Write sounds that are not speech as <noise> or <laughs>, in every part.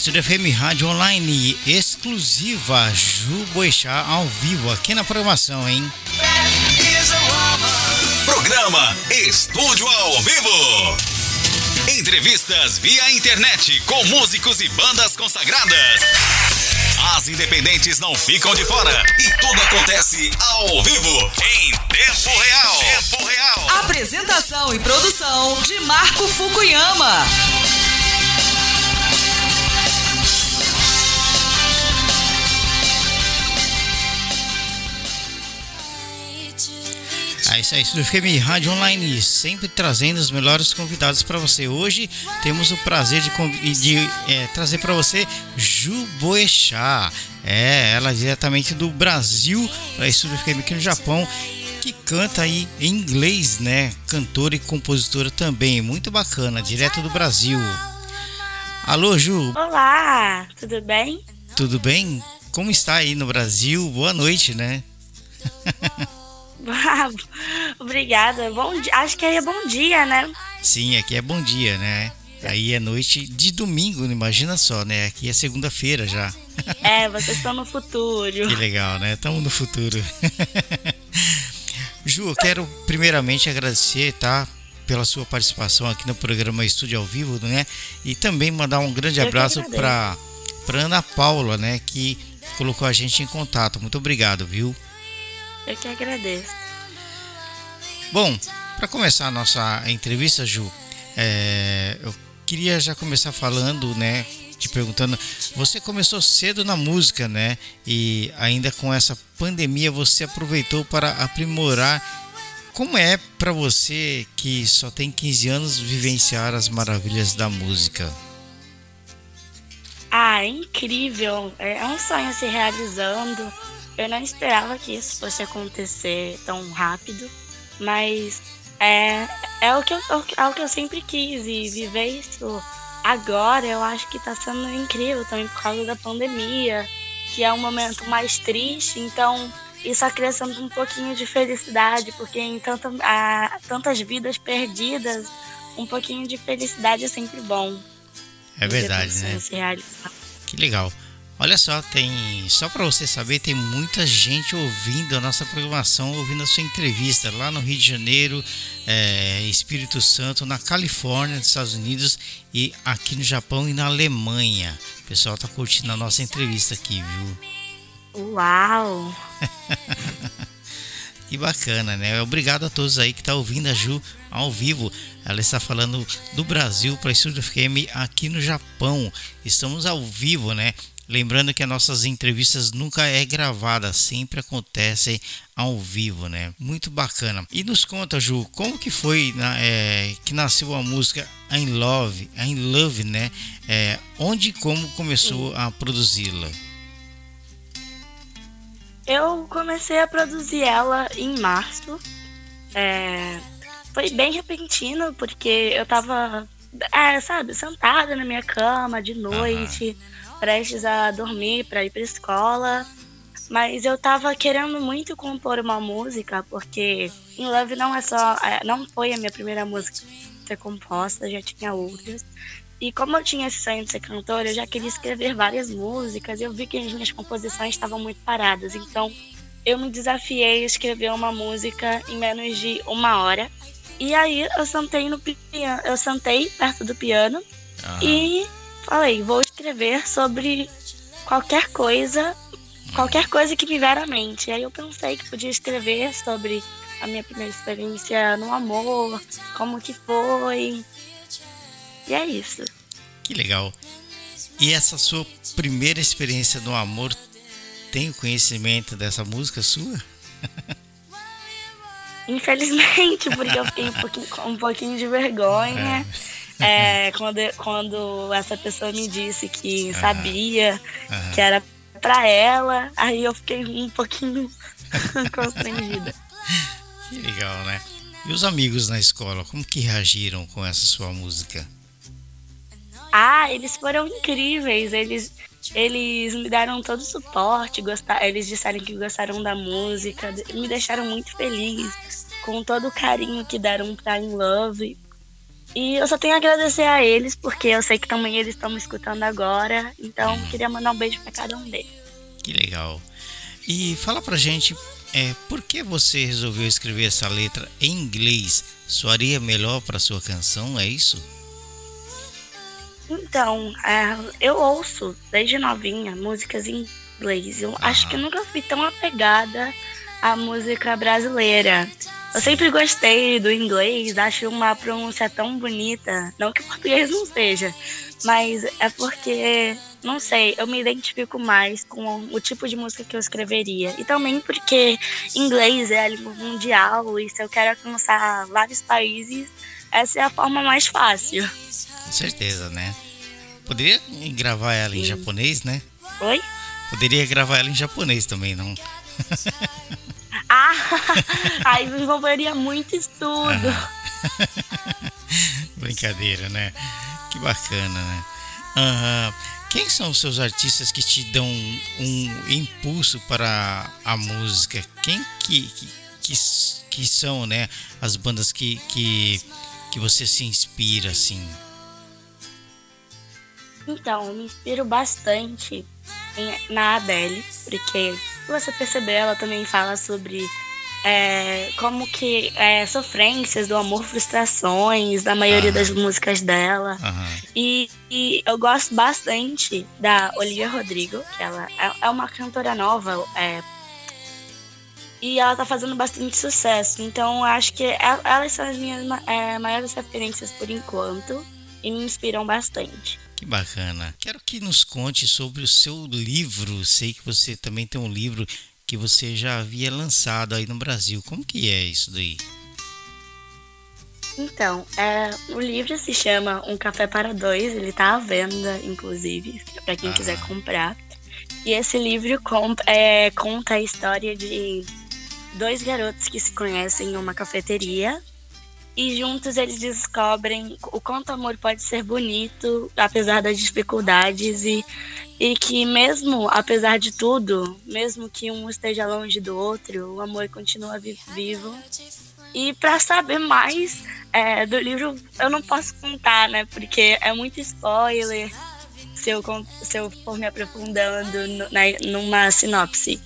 Estúdio FM Rádio Online exclusiva Ju Boixá ao vivo aqui na programação, hein? Programa Estúdio ao vivo. Entrevistas via internet com músicos e bandas consagradas. As independentes não ficam de fora e tudo acontece ao vivo, em tempo real. Tempo real. Apresentação e produção de Marco Fukuyama. É isso aí, Estúdio FM Rádio Online, sempre trazendo os melhores convidados para você. Hoje temos o prazer de, de é, trazer para você Ju Boechat. É, ela diretamente do Brasil, para Estúdio FM aqui no Japão, que canta aí em inglês, né? Cantora e compositora também, muito bacana, direto do Brasil. Alô, Ju. Olá, tudo bem? Tudo bem? Como está aí no Brasil? Boa noite, né? Obrigada. Bom dia. Acho que aí é bom dia, né? Sim, aqui é bom dia, né? Aí é noite de domingo, imagina só, né? Aqui é segunda-feira já. É, vocês estão no futuro. Que legal, né? Estamos no futuro. <laughs> Ju, eu quero primeiramente agradecer, tá? Pela sua participação aqui no programa Estúdio ao Vivo, né? E também mandar um grande abraço para Ana Paula, né? Que colocou a gente em contato. Muito obrigado, viu? Eu que agradeço. Bom, para começar a nossa entrevista, Ju, é, eu queria já começar falando, né? Te perguntando, você começou cedo na música, né? E ainda com essa pandemia você aproveitou para aprimorar. Como é para você que só tem 15 anos vivenciar as maravilhas da música? Ah, é incrível! É um sonho se realizando eu não esperava que isso fosse acontecer tão rápido, mas é, é, o, que eu, é o que eu sempre quis e viver isso agora eu acho que está sendo incrível também por causa da pandemia, que é um momento mais triste, então isso acrescenta um pouquinho de felicidade, porque em tanta, há tantas vidas perdidas, um pouquinho de felicidade é sempre bom. É verdade, né? Que legal. Olha só, tem só para você saber, tem muita gente ouvindo a nossa programação, ouvindo a sua entrevista lá no Rio de Janeiro, é, Espírito Santo, na Califórnia, nos Estados Unidos e aqui no Japão e na Alemanha. O pessoal tá curtindo a nossa entrevista aqui, viu? Uau! <laughs> que bacana, né? Obrigado a todos aí que tá ouvindo a Ju ao vivo. Ela está falando do Brasil para Estúdio FM aqui no Japão. Estamos ao vivo, né? Lembrando que as nossas entrevistas nunca é gravada, sempre acontecem ao vivo, né? Muito bacana. E nos conta, Ju, como que foi é, que nasceu a música I'm Love, I'm Love, né? É, onde e como começou a produzi-la? Eu comecei a produzir ela em março. É, foi bem repentino, porque eu tava, é, sabe, sentada na minha cama de noite. Aham prestes a dormir para ir para escola. Mas eu tava querendo muito compor uma música, porque In Love não é só. É, não foi a minha primeira música a ser composta, já tinha outras. E como eu tinha esse sonho de ser cantora, eu já queria escrever várias músicas. E eu vi que as minhas composições estavam muito paradas. Então eu me desafiei a escrever uma música em menos de uma hora. E aí eu sentei no piano, eu sentei perto do piano uhum. e falei, vou escrever sobre qualquer coisa, qualquer coisa que me vier à mente. Aí eu pensei que podia escrever sobre a minha primeira experiência no amor, como que foi. E é isso. Que legal. E essa sua primeira experiência no amor tem o conhecimento dessa música sua? <laughs> Infelizmente, porque eu fiquei um pouquinho, um pouquinho de vergonha. É. É, <laughs> quando, quando essa pessoa me disse que sabia que era pra ela, aí eu fiquei um pouquinho <laughs> constrangida. Que legal, né? E os amigos na escola, como que reagiram com essa sua música? Ah, eles foram incríveis. Eles, eles me deram todo o suporte, gostar, eles disseram que gostaram da música, me deixaram muito feliz com todo o carinho que deram pra In Love E eu só tenho a agradecer a eles, porque eu sei que também eles estão me escutando agora. Então, Uhum. queria mandar um beijo para cada um deles. Que legal. E fala pra gente, é, por que você resolveu escrever essa letra em inglês? Soaria melhor pra sua canção, é isso? Então, é, eu ouço desde novinha músicas em inglês. Eu acho que nunca fui tão apegada à música brasileira. Eu sempre gostei do inglês, acho uma pronúncia tão bonita. Não que o português não seja, mas é porque, não sei, eu me identifico mais com o tipo de música que eu escreveria. E também porque inglês é a língua mundial e se eu quero alcançar vários países, essa é a forma mais fácil. Com certeza, né? Poderia gravar ela em Sim. japonês, né? Oi? Poderia gravar ela em japonês também, não? <laughs> Ah, <laughs> aí envolveria muito estudo. <laughs> Brincadeira, né? Que bacana, né? Aham. Quem são os seus artistas que te dão um impulso para a música? Quem que, que, que, que são, né? As bandas que, que, que você se inspira, assim? Então, eu me inspiro bastante em- na Adele, porque se você perceber, ela também fala sobre é, como que é, sofrências do amor, frustrações, da maioria Ah. das músicas dela. Aham. E, e eu gosto bastante da Olivia Rodrigo, que ela é, é uma cantora nova, é, e ela tá fazendo bastante sucesso. Então acho que el- elas são as minhas é, maiores referências por enquanto e me inspiram bastante. Que bacana. Quero que nos conte sobre o seu livro. Sei que você também tem um livro que você já havia lançado aí no Brasil. Como que é isso daí? Então, é, o livro se chama Um Café para Dois, ele tá à venda, inclusive, para quem Ah. quiser comprar. E esse livro com- é, conta a história de dois garotos que se conhecem em uma cafeteria e juntos eles descobrem o quanto amor pode ser bonito, apesar das dificuldades, e, e que mesmo apesar de tudo, mesmo que um esteja longe do outro, o amor continua vi- vivo. E para saber mais é, do livro, eu não posso contar, né? Porque é muito spoiler se eu, se eu for me aprofundando no- na, numa sinopse.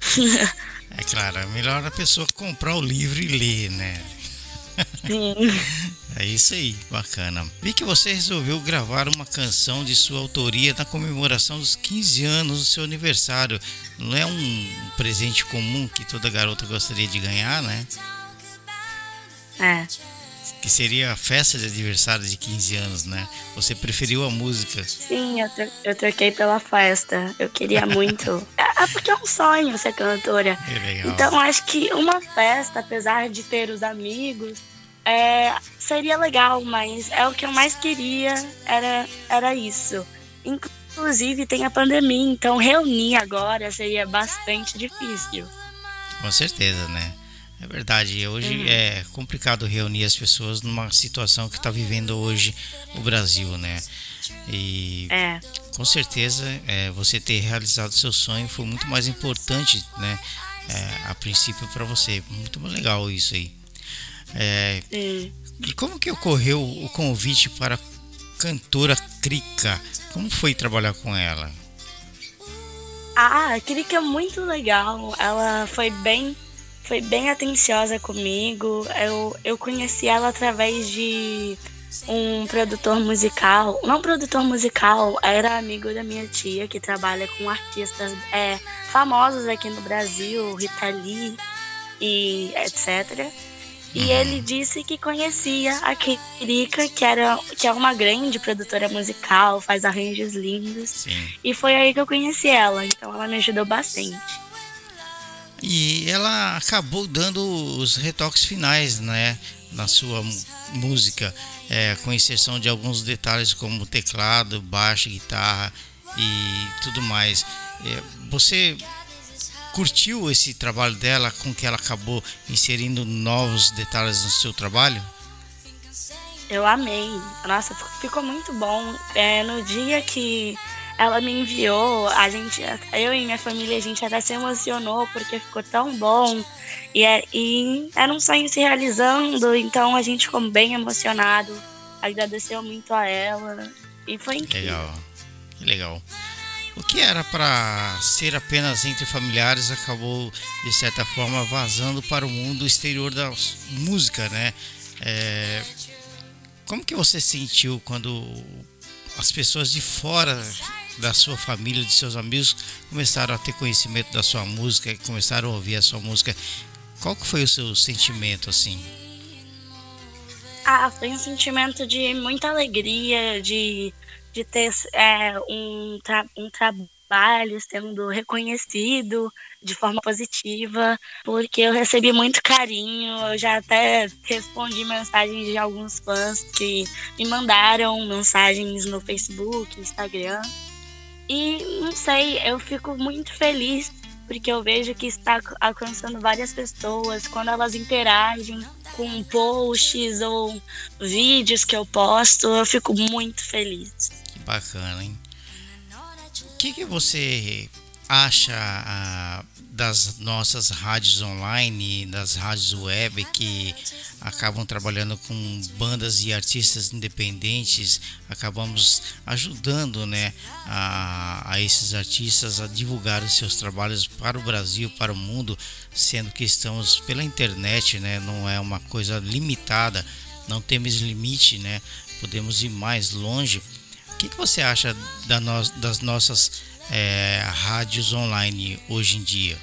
<laughs> É claro, é melhor a pessoa comprar o livro e ler, né? Sim. É isso aí, bacana. Vi que você resolveu gravar uma canção de sua autoria na comemoração dos 15 anos do seu aniversário. Não é um presente comum que toda garota gostaria de ganhar, né? É. Que seria a festa de aniversário de 15 anos, né? Você preferiu a música. Sim, eu, tro- eu troquei pela festa. Eu queria muito. <laughs> É, é porque é um sonho ser cantora. É legal. Então acho que uma festa, apesar de ter os amigos, é, seria legal, mas é o que eu mais queria, era, era isso. Inclusive tem a pandemia, então reunir agora seria bastante difícil. Com certeza, né? É verdade. Hoje é complicado reunir as pessoas numa situação que está vivendo hoje o Brasil, né? E É, com certeza é, você ter realizado seu sonho foi muito mais importante, né? É, a princípio para você. Muito legal isso aí. É, e como que ocorreu o convite para a cantora Krika? Como foi trabalhar com ela? Ah, a Krika é muito legal. Ela foi bem, foi bem atenciosa comigo. Eu, eu conheci ela através de um produtor musical. Não produtor musical, era amigo da minha tia que trabalha com artistas é, famosos aqui no Brasil, Rita Lee e etc. E ele disse que conhecia a Krika, que, era, que é uma grande produtora musical, faz arranjos lindos. Sim. E foi aí que eu conheci ela, então ela me ajudou bastante. E ela acabou dando os retoques finais, né, na sua música, é, com exceção de alguns detalhes como teclado, baixo, guitarra e tudo mais. É, você curtiu esse trabalho dela, com que ela acabou inserindo novos detalhes no seu trabalho? Eu amei. Nossa, ficou muito bom. É, no dia que ela me enviou, a gente, eu e minha família, a gente até se emocionou porque ficou tão bom. E, é- e era um sonho se realizando, então a gente ficou bem emocionado. agradeceu muito a ela e foi incrível. Legal, que legal. O que era para ser apenas entre familiares acabou, de certa forma, vazando para o mundo exterior da música, né? É, como que você sentiu quando as pessoas de fora da sua família, de seus amigos, começaram a ter conhecimento da sua música, começaram a ouvir a sua música? Qual que foi o seu sentimento, assim? Ah, foi um sentimento de muita alegria, de de ter é, um, tra um trabalho sendo reconhecido de forma positiva, porque eu recebi muito carinho. Eu já até respondi mensagens de alguns fãs que me mandaram mensagens no Facebook, Instagram. E não sei, eu fico muito feliz porque eu vejo que está alcançando várias pessoas quando elas interagem com posts ou vídeos que eu posto, eu fico muito feliz. Bacana, hein? O que, que você acha das nossas rádios online, das rádios web que acabam trabalhando com bandas e artistas independentes, acabamos ajudando né, a, a esses artistas a divulgar os seus trabalhos para o Brasil, para o mundo, sendo que estamos pela internet, né, não é uma coisa limitada, não temos limite, né, podemos ir mais longe. Que, que você acha da no, das nossas é, rádios online hoje em dia?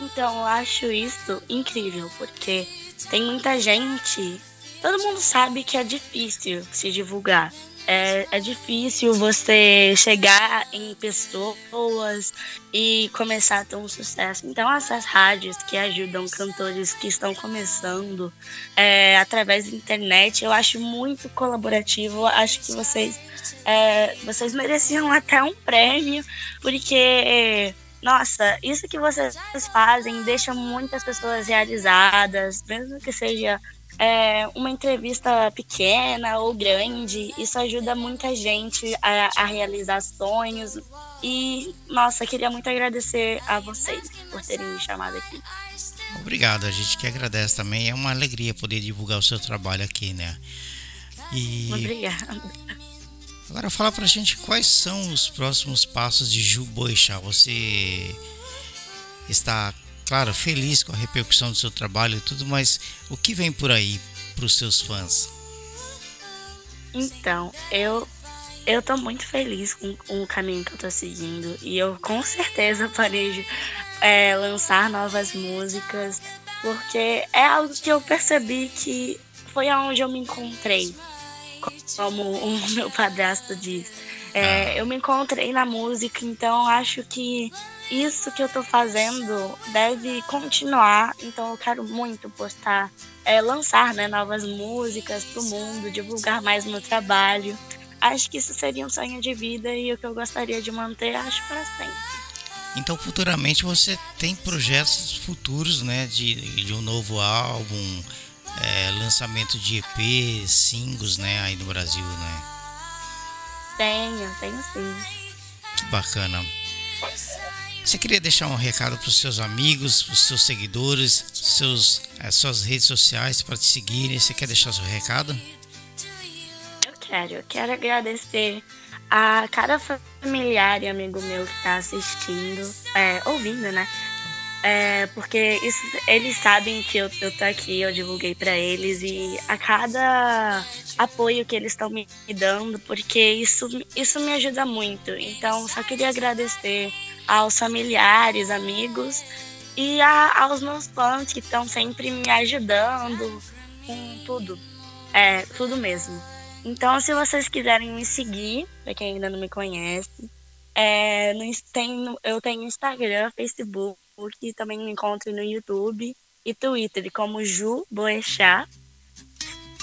Então, eu acho isso incrível, porque tem muita gente. Todo mundo sabe que é difícil se divulgar é, é difícil você chegar em pessoas e começar a ter um sucesso. Então, essas rádios que ajudam cantores que estão começando é, através da internet, eu acho muito colaborativo. Acho que vocês, é, vocês mereciam até um prêmio, porque nossa, isso que vocês fazem deixa muitas pessoas realizadas, mesmo que seja é, uma entrevista pequena ou grande, isso ajuda muita gente a, a, realizar sonhos. E, nossa, queria muito agradecer a vocês por terem me chamado aqui. Obrigado, a gente que agradece também. É uma alegria poder divulgar o seu trabalho aqui, né? E... Obrigada. Agora fala pra gente quais são os próximos passos de Ju Boixá. Você está claro, feliz com a repercussão do seu trabalho e tudo, mas o que vem por aí para os seus fãs? Então, eu eu tô muito feliz com, o caminho que eu tô seguindo e eu com certeza <laughs> planejo é, lançar novas músicas porque é algo que eu percebi que foi aonde eu me encontrei, como o meu padrasto diz. É, ah. eu me encontrei na música, então acho que isso que eu tô fazendo deve continuar. Então eu quero muito postar, é, lançar né, novas músicas pro mundo, divulgar mais meu trabalho. Acho que isso seria um sonho de vida e o que eu gostaria de manter, acho para sempre. Então futuramente você tem projetos futuros, né, de, de um novo álbum, é, lançamento de EP, singles, né, aí no Brasil, né? Tenho, tenho sim. Que bacana. Você queria deixar um recado para os seus amigos, para os seus seguidores, seus, eh, suas redes sociais para te seguirem? Você quer deixar seu recado? Eu quero, eu quero agradecer a cada familiar e amigo meu que está assistindo, é, ouvindo, né? É, porque isso, eles sabem que eu, eu tô aqui, eu divulguei para eles e a cada apoio que eles estão me dando, porque isso, isso me ajuda muito. Então, só queria agradecer aos familiares, amigos e a, aos meus fãs que estão sempre me ajudando com tudo. É, tudo mesmo. Então, se vocês quiserem me seguir, para quem ainda não me conhece, é, no, tem, eu tenho Instagram, Facebook, também me encontro no YouTube e Twitter como Ju Boechat.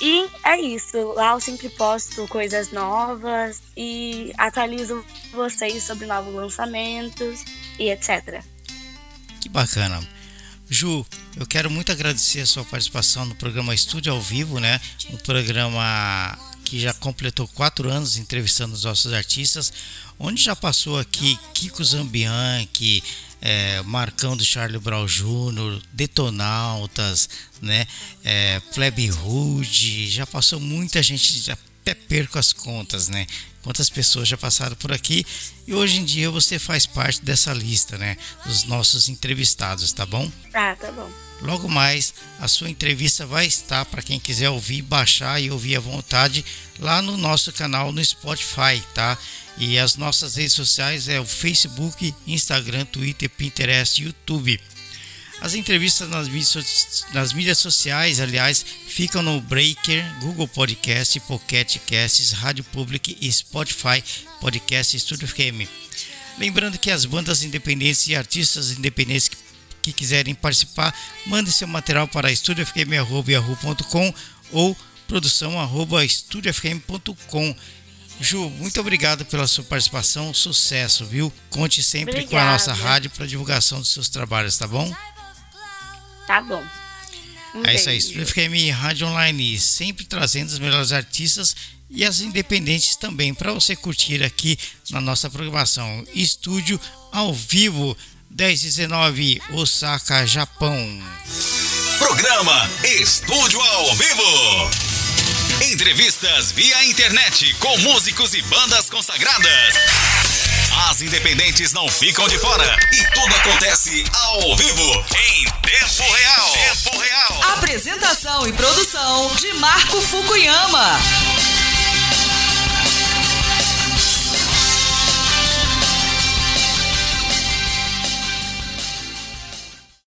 E é isso. Lá eu sempre posto coisas novas e atualizo vocês sobre novos lançamentos e etc. Que bacana. Ju, eu quero muito agradecer a sua participação no programa Estúdio ao Vivo, né? Um programa que já completou quatro anos entrevistando os nossos artistas, onde já passou aqui Kiko Zambian, que é, Marcão do Charlie Brown Jr., Detonautas, né? É, Rude, já passou muita gente, já até perco as contas, né? Quantas pessoas já passaram por aqui e hoje em dia você faz parte dessa lista, né? Dos nossos entrevistados, tá bom? Ah, tá bom. Logo mais, a sua entrevista vai estar para quem quiser ouvir, baixar e ouvir à vontade lá no nosso canal no Spotify, tá? E as nossas redes sociais é o Facebook, Instagram, Twitter, Pinterest, YouTube. As entrevistas nas mídias, nas mídias sociais, aliás, ficam no Breaker, Google Podcast, Pocket Casts, Rádio Public e Spotify Podcast Studio FM. Lembrando que as bandas independentes e artistas independentes que, quiserem participar, mandem seu material para estudiofm.com ou produção.estudiofm.com. Ju, muito obrigado pela sua participação, sucesso, viu? Conte sempre Obrigada. com a nossa rádio para divulgação dos seus trabalhos, tá bom? Tá bom. Um é isso aí, Estúdio FM Rádio Online, sempre trazendo os melhores artistas e as independentes também, para você curtir aqui na nossa programação. Estúdio ao vivo, 1019, Osaka, Japão. Programa Estúdio ao Vivo. Entrevistas via internet com músicos e bandas consagradas. As independentes não ficam de fora e tudo acontece ao vivo, em tempo real. Tempo real. Apresentação e produção de Marco Fukuyama.